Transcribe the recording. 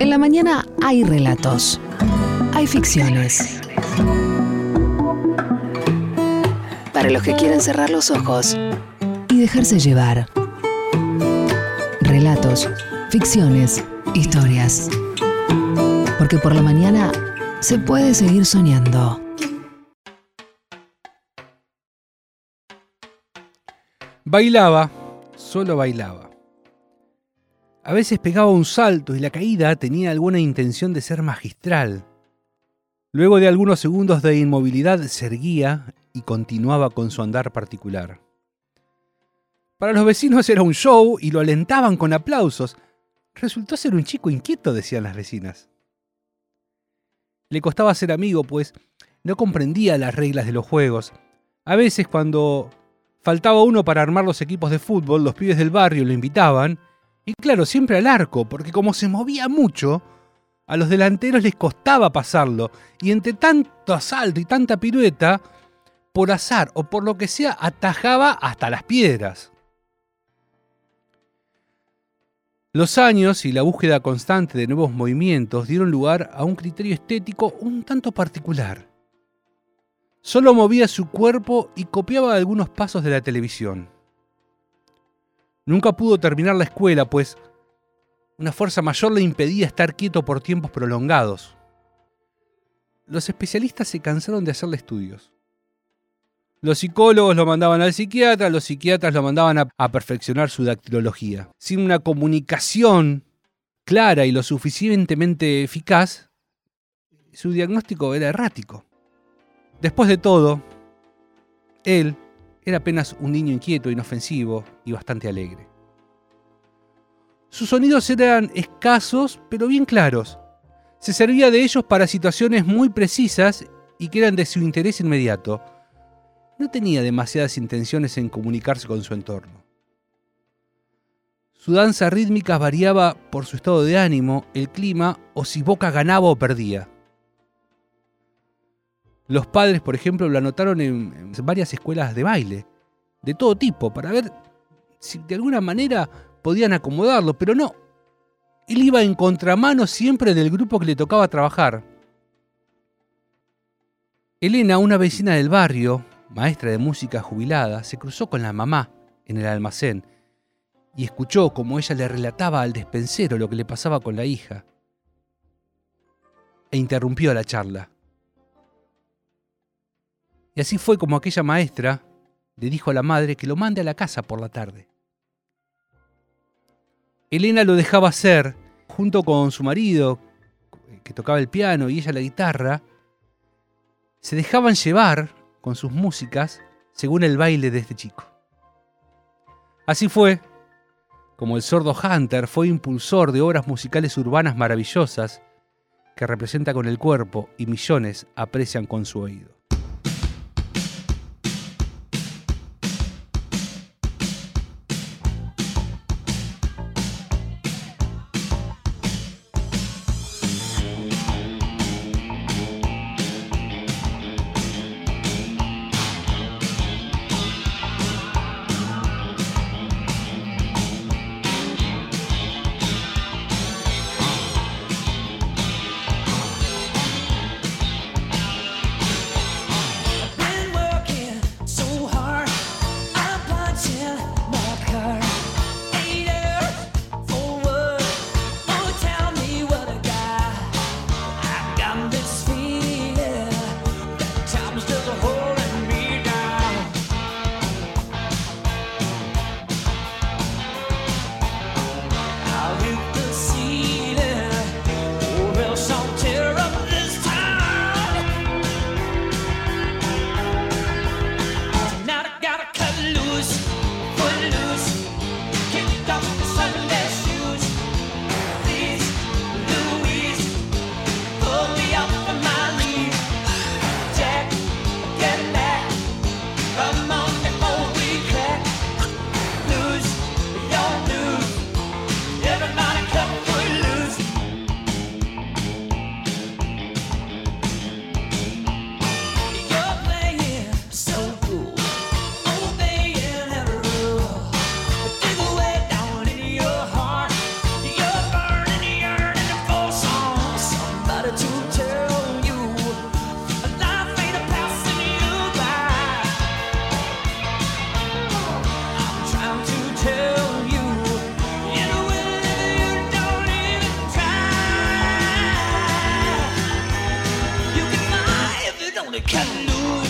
En la mañana hay relatos, hay ficciones. Para los que quieren cerrar los ojos y dejarse llevar. Relatos, ficciones, historias. Porque por la mañana se puede seguir soñando. Bailaba, solo bailaba. A veces pegaba un salto y la caída tenía alguna intención de ser magistral. Luego de algunos segundos de inmovilidad se erguía y continuaba con su andar particular. Para los vecinos era un show y lo alentaban con aplausos. Resultó ser un chico inquieto, decían las vecinas. Le costaba ser amigo, pues no comprendía las reglas de los juegos. A veces cuando faltaba uno para armar los equipos de fútbol, los pibes del barrio lo invitaban, y claro, siempre al arco, porque como se movía mucho, a los delanteros les costaba pasarlo, y entre tanto asalto y tanta pirueta, por azar o por lo que sea, atajaba hasta las piedras. Los años y la búsqueda constante de nuevos movimientos dieron lugar a un criterio estético un tanto particular. Solo movía su cuerpo y copiaba algunos pasos de la televisión. Nunca pudo terminar la escuela, pues una fuerza mayor le impedía estar quieto por tiempos prolongados. Los especialistas se cansaron de hacerle estudios. Los psicólogos lo mandaban al psiquiatra, los psiquiatras lo mandaban a, a, perfeccionar su dactilología. Sin una comunicación clara y lo suficientemente eficaz, su diagnóstico era errático. Después de todo, él era apenas un niño inquieto, inofensivo y bastante alegre. Sus sonidos eran escasos, pero bien claros. Se servía de ellos para situaciones muy precisas y que eran de su interés inmediato. No tenía demasiadas intenciones en comunicarse con su entorno. Su danza rítmica variaba por su estado de ánimo, el clima o si Boca ganaba o perdía. Los padres, por ejemplo, lo anotaron en, varias escuelas de baile, de todo tipo, para ver si de alguna manera podían acomodarlo, pero no. Él iba en contramano siempre del grupo que le tocaba trabajar. Elena, una vecina del barrio, maestra de música jubilada, se cruzó con la mamá en el almacén y escuchó como ella le relataba al despensero lo que le pasaba con la hija. E interrumpió la charla. Y así fue como aquella maestra le dijo a la madre que lo mande a la casa por la tarde. Elena lo dejaba hacer junto con su marido, que tocaba el piano y ella la guitarra, se dejaban llevar con sus músicas según el baile de este chico. Así fue como el sordo Hunter fue impulsor de obras musicales urbanas maravillosas que representa con el cuerpo y millones aprecian con su oído. The can.